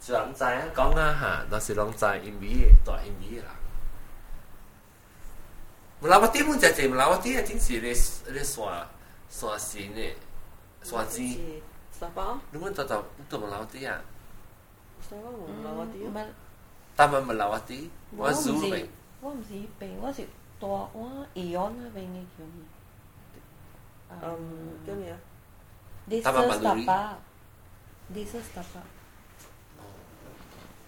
是人知啊，講啊嚇，但是人知硬幣，大硬幣啦。Melawati pun jadi Melawati ya tingsi les les swa swa sini swa sini Sabar. Nungun tahu tahu untuk melawati ya. Sabar mau hmm, melawati. Ya? Tama melawati. Wazu ping. Wazu ping. Wazu tua wa ion lah ping Um, kau ni ya. This is tapa.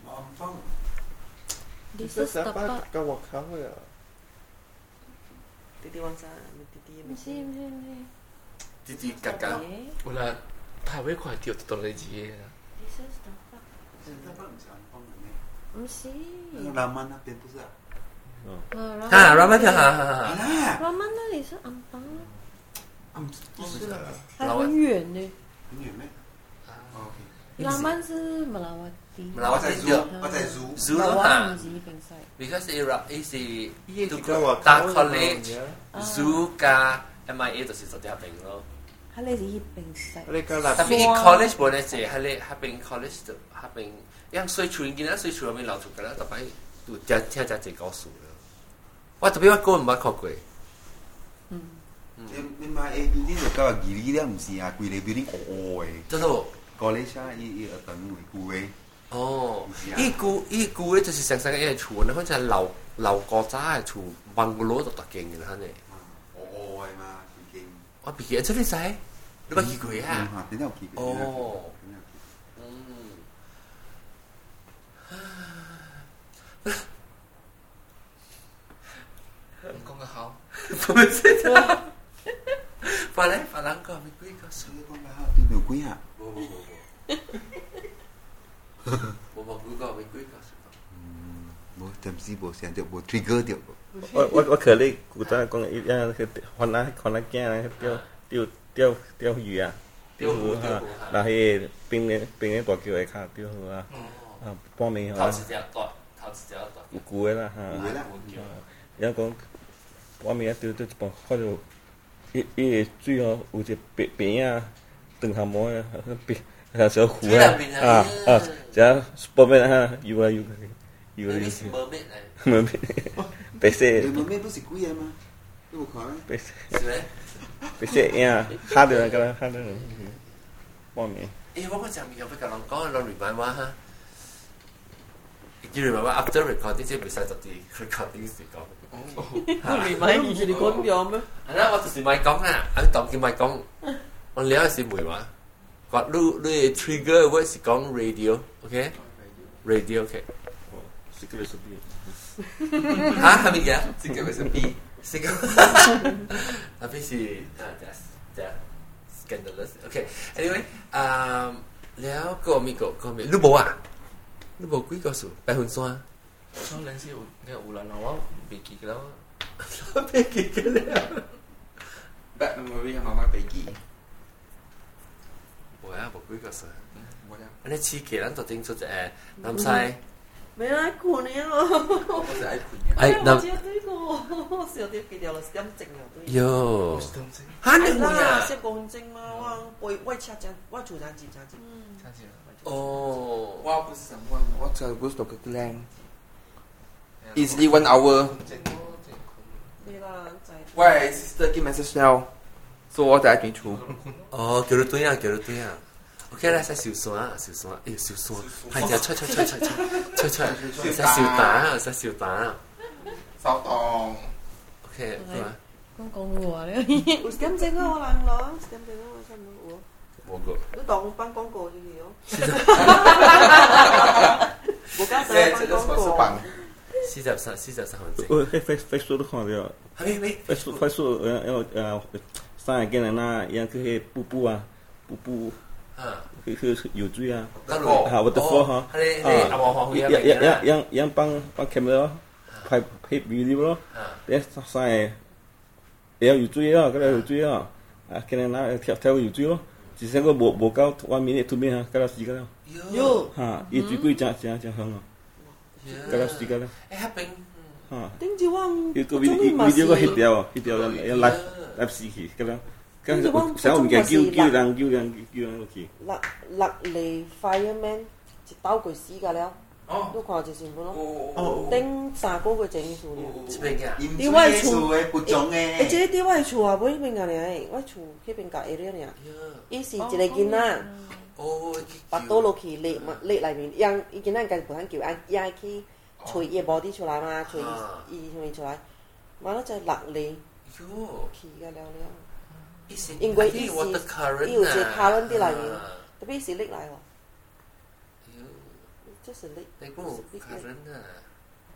Mampang. This is tapa. Kau wak ya. Titi wangsa, titi. Mesti, mesti, mesti. Titi kakak. Ulat. 他外国掉调到哪里你说是大阪，是大阪是安邦的呢？不是。拉曼那边不是啊？哦。啊，拉曼，拉拉曼那里是安邦。安邦不是的，还很远呢。很远吗？哦。拉曼是马来西亚马来西亚我在读，我在读，马来西亚是冰山。Because you are AC, y o t a college, Zuka, MIA, 就是热带冰咯。할래이빙사 이. 그러니까 tapi college boleh je halé habing college tu habing yang sui chu ingin lah sui chu kami lau tu kan tapi tu dia dia dia dia kau su. 我特別我個唔捌學過。嗯。你你買 A building 就搞二哩了，唔是啊？貴嚟 building 哦誒。真係。college 啊，伊伊學堂會貴誒。哦。伊貴伊貴就是成成嘅厝，你好似係樓樓國家嘅厝，孟古佬就特勁嘅，肯定。哦誒嘛。毕业出嚟噻，嗰個衣柜啊，哦，嗯，唔講得口，我唔識得，怕咧怕冷嘅，唔會咳嗽嘅，啊？不不不會唔我冇感冒，唔會咳嗯，我暫時冇先，就我 trigger 掉。我我我可能古早讲一样去看那看那江来钓钓钓钓鱼啊，钓鱼哈，然后冰的冰的大桥也卡钓鱼啊，啊，半明啊，头只钓短，头只有鱼啦哈。啦。人家讲半明啊钓钓一半，看到一一个水哦，有一个白白影啊，长黑毛的，白一条小鱼啊啊啊，只半有啊有啊，有啊有。半明。PC. Pero mismo se cuida más. PC. ¿Se ve? PC, yeah, hardware กำลัง hardware ว่าไงเอ๊ะว่ามันจะมีเอาไปกับลองก้อนลองหรือไมว่าฮะยืนแบบว่า after recording จะเป็นสายตัดที่ recording สิก้องมีไหมมีชิดิคนยอมไหมอันนั้นว่าสิไม้ก้องน่ะอันตอบกินไม้ก้องมันเลี้ยวสิหุวยวะกดูด้วย trigger ว่าสิก้อง radio โอเค radio โอเคสิก็เลยสุดที่ ah tapi ya sikap sepi sikap tapi si ah that's that scandalous okay anyway um แล้วก็มีก็ก็มีรูปบ่อ่ะรูปบ่กุ้ยก็สูไปหุ่นซ้อนซ้อนเล่นสิเนี่ยอุลันเอาว่าเบกี้แล้วเบกี้ก็แล้วแบบมันไม่ยังมาเบกี้บ่อ่ะบ่กุ้ยก็สูบ่แล้วอันนี้ชี้เกี่ยวกับตัวจริงสุดจะแอร์น้ำใส咪睇過你咯，係嗱，少啲過，少啲幾條咯，音證又多。哈，係啦，寫公證嘛，我會會拆章，我署章、簽章、簽章。哦，我唔係想，我我真係唔識讀格格 Easily one hour。係啦，再。喂，這是 t u r k e message now，做我哋點做？哦，幾多度呀？幾多度呀？O.K. 啦，寫小數啊，小數啊，呀，小數啊，係啊，出出出出出出出，寫小蛋啊，寫小蛋啊，收檔。O.K. 做咩？講廣告啊？你有十點正啊？我攔唔落，十點正啊？我差唔多冇。冇個。你當班廣告就係咯。我刚才哈哈哈哈。我講係告。四十十，四十三分钟。我喺喺喺書看嘅。係快速快速誒誒誒，上下間嗱，依樣嗰啲瀑布啊，瀑布。去去游水啊，嚇我得科嚇，啊，一一一一一幫幫 camera 咯，拍拍 video 咯，啲生係要游水啊，嗰啲游水啊，啊，佢哋嗱跳跳游水咯，只係個冇冇夠 one minute two minute 嗰啲時間咯，有嚇，一最貴真真真香啊，嗰啲時間咧，嚇，頂住我，要個 video 個 hit 掉啊，hit 掉又又 live live 時期咁樣。收唔住，叫叫人，叫人叫叫人去。落落嚟快啊！咩？刀具死噶了，都跨就全部咯。顶三个佢整数了。嘅？啲位储诶，古装嘅。诶，即系啲位储啊，唔喺边嘅呢？位储喺边隔一啲嘅。伊是一个囡，把刀落去裂裂里面，让伊囡跟不盘叫，挨挨去锤嘢冇跌出来嘛？锤伊出面出来，完了就落嚟，死噶了了。因為伊是伊有一個 current 啲嚟嘅，特別是 leak 嚟喎。即是 leak。你嗰個 current 啊？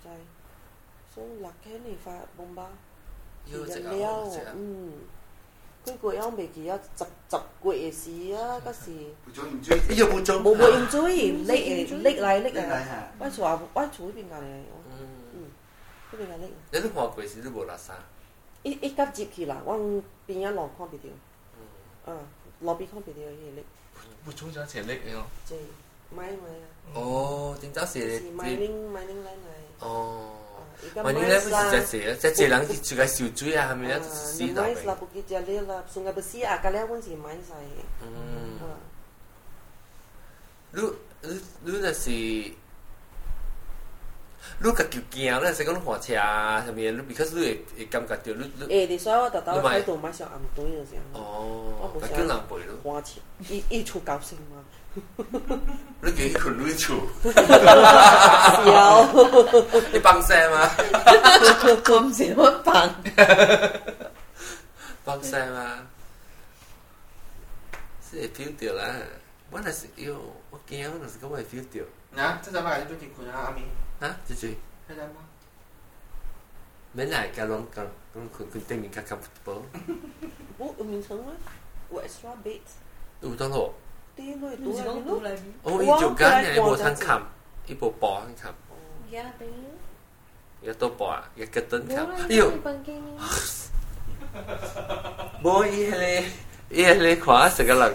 就係，所以六千年發 bomba，人了，嗯，幾個樣未記啊，十十個嘅事啊，嗰時。唔做唔做，呢個唔做。冇冇唔做，leak 誒 leak 嚟 leak 嚟，我坐我坐呢邊隔離，嗯，呢邊隔離。你都話嗰時都冇垃圾。一一間接起嚟，我變咗攞礦俾條，嗯，啊，攞俾礦俾條去搦，沒充咗一隻即哦，點早蛇？是哦不是啊，啦，啦，送啊，嗯，如如如，就是。look 咧，成個都火车啊！上面 b e c a 会感你你誒，所以我特登喺度買上咯，花一一出你叫佢亂出，有你我 feel 到啦，我那是腰，我驚我係食個 feel 到。嗱，即係今日啲表情啊，阿明。啊，姐姐。还来吗？没来，刚刚刚刚困困对面看看不到。我有名称吗？我 extra bit。有当咯。对咯，有多来咯。哦，伊就讲呢，无通看，伊无播通看。呀，对。伊都播啊，伊个灯看。哎呦。无伊迄个，伊迄个看，是个人。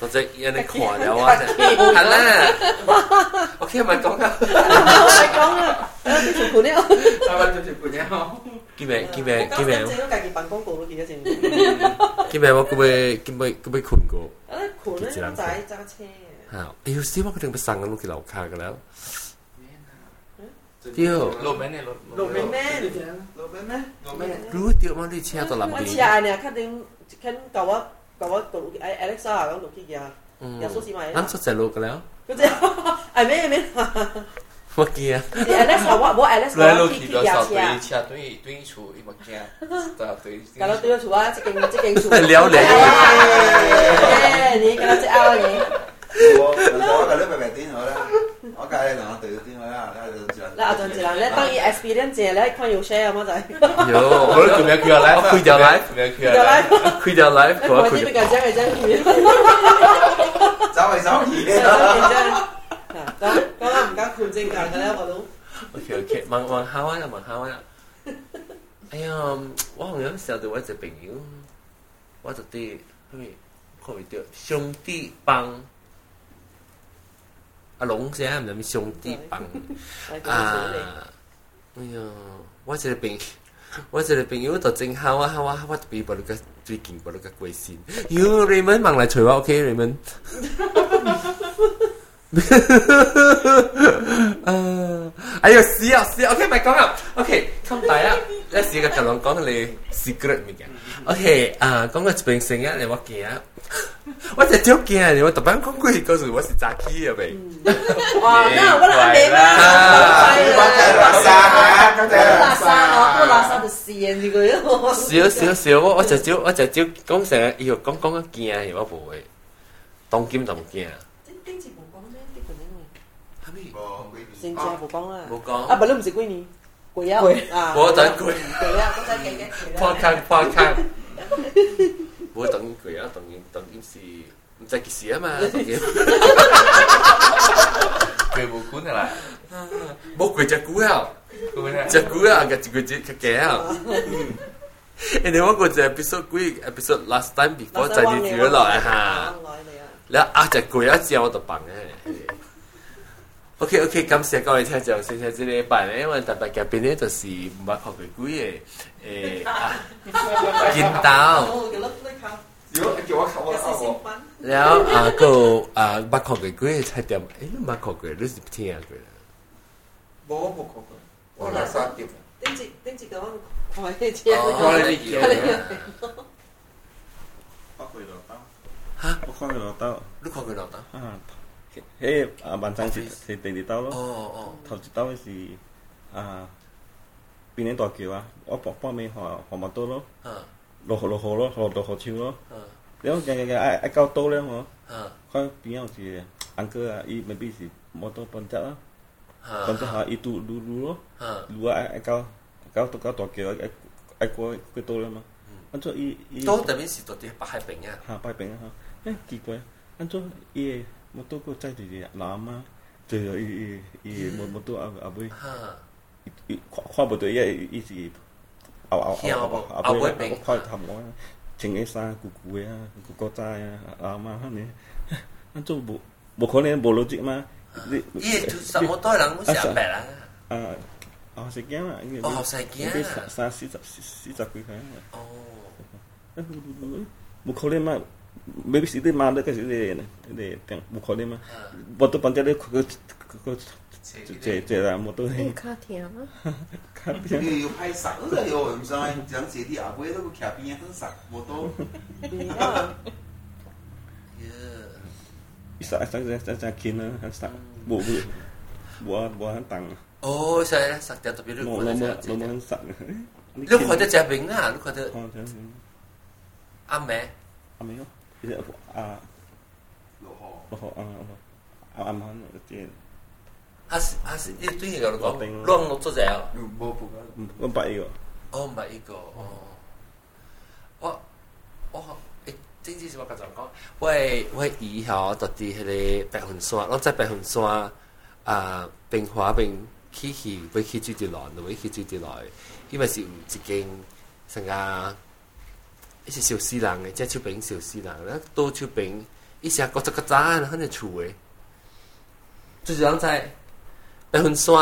ตอนจะยัีในขวแล้วว่าฮัลโหลโอเคมันก้องอะไรก้องอะเออจุดกูเนี่ยเอาจุดจุดกูเนี่ยเอากิ่แบบกี่แบบกิ่แบบกี่แบบว่ากูไปกูไปกูไปขุนกูขุนจังใจจ้าเช่ฮเดี้ยวซีว่ากูถึงไปสั่งกันลูกกี่เหล่าคากันแล้วเดี๋ยวโรแมนเนี่ยโรแมนเนี่ยโรแมนเนี่ยแม่รู้เดี๋ยวมันได้แชร์ตลอดัมไปเนี่ยแค่ดึงแค่กล่าวว่าแต่ว่าตัวไอเอเล็กซ่าแล้วหนูคิดยายาสู้ซีไม่นั่นสุดแสนรู้กันแล้วก็จะไอเมย์ไม่เมื่อกี้อะเอเล็กซ่าว่าว่าอเอเล็กซ่าแล้วรู้กี่ตัวสองตัวชาตุยตุยชูอีเมื่อกี้แต่ตุยกันแล้วตุยชูว่าจะเก่งจะเก่งชูเลี้ยวเลยเอ้นี่กันแล้วจะเอาอย่างนี้ว่ากันแล้วไปไปตีนเหรอละโอเคแล้วตุยตีนเหรอละ来阿俊志啦，咧當 experience 嘅咧，可以有 share 啊嘛就，有，我咧做咩嘢佢啊咧？虛假 life，做咩嘢佢啊？虛假 life，我唔知邊個真邊個假，走嚟走去嘅，真，咁咁啊唔得判正價㗎咧我都，我條劇問問下啊啦，問下啊啦，哎呀，我同你唔少對話就平啲咯，我哋，喂，講埋啲兄弟幫。龙虾，咱们兄弟帮。啊，哎呀，我这个病，我这个病，有得真好啊！好啊，我比不那个最近不那个开心。有你们忙来找我，OK，你们。啊！哎呀，屎啊屎！OK，咪講啦。OK，咁第一，一時嘅就諗講到你屎骨面嘅。OK，啊，講個平成啊，你我見啊，我隻腳見啊，你我特別講佢嗰時我是扎起嘅咪。哇，那我係未咩？我係垃圾啊！我係垃圾啊！我垃圾就屎啊！呢個。少少少，我我隻腳我隻腳講成，以後講講一件啊，我唔會，當今當件啊。真正无讲啦，无讲啊，不论毋是几年，贵啊，贵啊，我等贵，贵啊，我再加加钱啦，破产破产，我等贵啊，等于等于是毋知几时啊嘛，佢无管啦，无贵只股啊，只股啊，个只股只只鸡啊。And then what was the episode quick episode last time before Chinese New Year lah? Ha, lah, ah, jadi kau yang siapa tu bang? Eh, OK OK，感谢各位佢聽谢谢这知你扮，因為特別夾邊咧，就是唔巴靠佢鬼嘅，誒啊，見到，然后啊個啊巴靠佢鬼嘅菜碟，誒你巴靠佢，你是唔聽啊佢啦？冇冇靠佢，我係三碟。點知點知道我靠你知啊？我你叫啊？我靠我靠佢老豆？你靠佢老豆？誒啊！萬山是是第二道咯，哦。头一嘅是啊，邊啲大桥啊？我幫幫你學學埋多咯，落落河咯，河落河橋咯。你講日日日，爱爱搞多咧嗯。看變咗是安哥啊，伊未必是冇多品質咯，品質好，伊做做做咯，做啊！哎搞搞搞大桥爱爱過幾多咧嘛？咁就伊，都特别是多啲北海邊啊，嚇北海啊哈，誒奇怪，咁就伊。冇多过真係啲阿媽，真係佢佢冇冇多阿阿妹，畫畫部對嘢，依時阿阿阿阿妹，快啲做啊！穿啲衫、褲褲啊、褲膠帶啊，阿媽，你，阿都冇冇可能冇落住嘛？你，依係做實好多啦，冇成百啦。啊，學識驚啦！學識驚啦！三四十、四十幾歲。哦，冇可能嘛？ 메비시드만 이렇게 이제 이제 그냥 목걸이만 보통 반대로 그거 그거 제 제가 뭐또 해. 카티아마. 카티아. 이거 파이 싹으로요. 임상 장 제디 아부에도 그 캡이 항상 뭐또. Isa sa sa sa sa kina sa bộ bộ bộ bộ hắn tặng. Ồ, sao ra sạc tiền tập biết được. Nó nó nó nó hắn sạc. Lúc khỏi tới chế bình à, lúc khỏi tới. À mẹ. À mẹ. 啊，落河，落河啊！阿啊，啊，啊，啊，真，啊，阿阿，你最近有落冰啊？落唔落啊，啫？我不冇報，我唔白一個，我唔白一個。我我诶，正正是我咁講，我係我以后到底係咧白云山，我在白云山啊，冰花冰起起，咪起住啲落，咪起住啲落，因為是唔接近成家。一些小西兰的，加州冰小西兰，那多丘冰，一些个这个山很有厝诶。就是讲在白云山，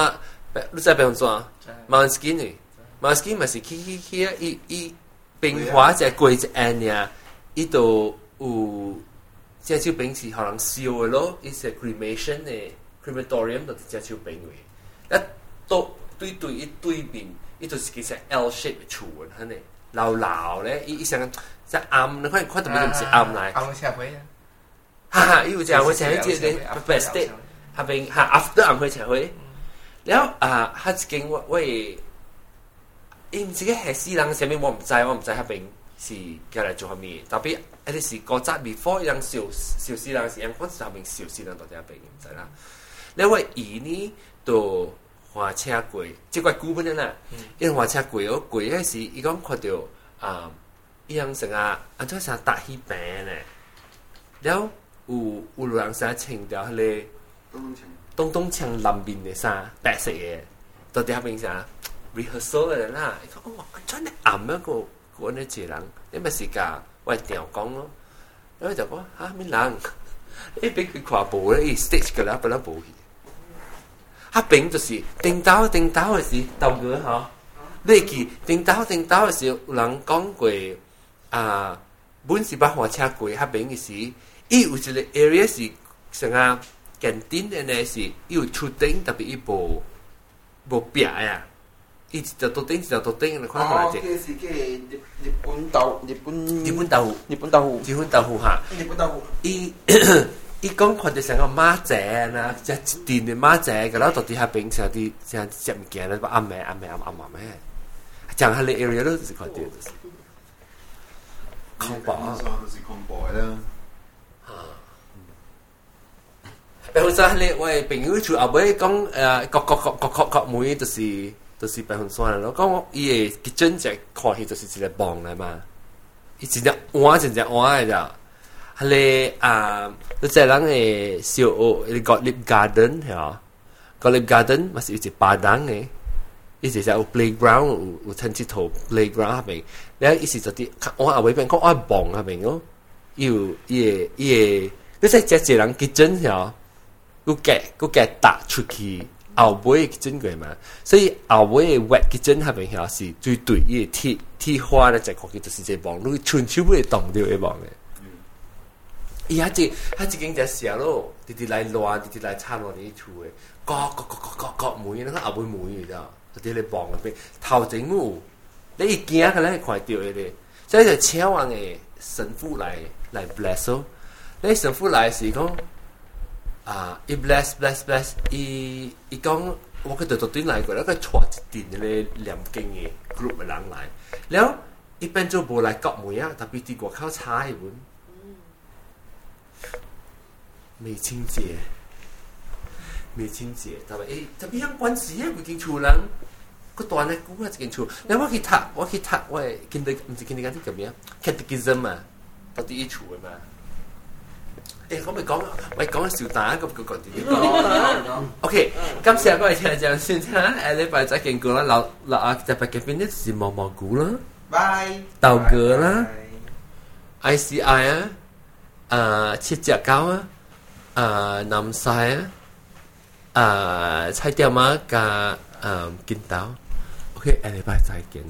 你在白云山？Mountain 呢 m o u n t i n 嘛是起起起啊，一一冰花在贵一安呀。伊都有加州冰是可能烧诶咯，伊是 cremation 诶，crematorium 都是加州冰诶。那都堆堆一堆面，伊就是其实 L shape 诶，厝诶，很诶。流流咧，依依声，即暗，你睇睇得边唔是暗嚟？暗社会啊，哈哈，又样，暗去上面接你，不不 stay，黑兵，哈 a f t e r 暗会社会，然后啊，黑警，我我，唔自己系私人上面，我唔知，我唔知黑兵是叫嚟做乜特别有啲是国質 before 人少私人時，警方上边少私人多啲黑兵唔使啦，另为二呢，都。话车攰，即系攰本啲啦。因为话车攰，哦，攰迄时，伊讲看着啊，一样食啊，阿 j o 搭起病咧。有有胡两声情调佢嚟，东东情，东东情林边嘅衫，白色嘢，到底系边啥 r e h e a r s a l 嚟啦，伊讲哦，安 j 咧暗啊，你咁样过过几人，你咪事架，喂调讲咯。咁就讲啊，咩人？你 俾去跨步咧，stage 噶啦，不嬲步。黑屏就是定刀定刀诶时，刀过吼，你记定刀定刀嘅時，有人讲过啊，本是把火车轨黑屏诶时，伊有一个 area 是成啊？緊盯诶呢是有出顶特别一部，冇變啊！一直就顶一就多顶你講係咪到。哦，佢日本日本日本日本日本日本 伊讲看着成个马仔啊！只电嘅马仔，佢老度底下柄成日啲成只物件啦，阿妹阿妹阿阿妈咩？仲係你一樣咯，就係佢哋。康寶啊！白雲山係我朋友就阿妹讲，诶，各各各各各各妹就是就是白雲山啦。咁我依誒幾正只，起就是只嚟望嚟嘛，一隻碗，真正碗嚟咋？เลยอ่าจ้าหลังเอซีโอเอกาะลิบการ์เดนเหรอกาะลิบการ์เดนมันสิู่ที่ป่าดังเออีสิจะเอาเพลย์กราวน์อาทันทีทุกเพลย์กราวน์ไปแล้วอีสิจะที่อ๋าเอาไว้เป็นก็อ๋อบองครับเองอยู่เย่เย่แล้วใช้เจ้้าเจาหลังกิจจ์เหรอกูแกกูแกตัดชุดคีเอาไว้กิจจ์ไงมาสิเอาไว้เวกกิจจ์ครับเงเหรอสิจุดตุ่ยที่ที่ฟ้าเนี่ยจะคงกิจจ์สิเ่งบองลูกชุนชิบุ่ยต่อมเดียวไอ้บองเนย伊啊一啊一间只蛇咯，直直来乱，直直来插落你厝诶，割割割割割割梅，那个阿妹梅，你知道？直直咧望入边，头前有，你一惊个咧，快掉着咧。所以就请完诶神父来来 bless 哦，那神父来是讲啊，伊 bless bless bless，伊伊讲。我去到到登来過，那个坐一電咧两京嘅 group 嘅人来，然後一般就无来割梅啊，特别啲外口差一本。未清洁，未清洁，但係誒，特別香關事啊！佢間厝人，佢大咧，估啊一間厝。你我去讀，我去讀，我係見到唔是見到間啲咁樣 catechism 啊，到啲厝啊嘛。誒，我咪講，咪講少打咁個個點講？OK，今次我哋聽就先聽，誒禮拜再見過啦，留留啊，特別嘅 finish 是毛毛菇啦，bye，豆角啦，ICI 啊，誒切隻膠啊。呃，南赛啊，呃，才叫吗？呃，呃，金桃，OK，b 里巴巴再见。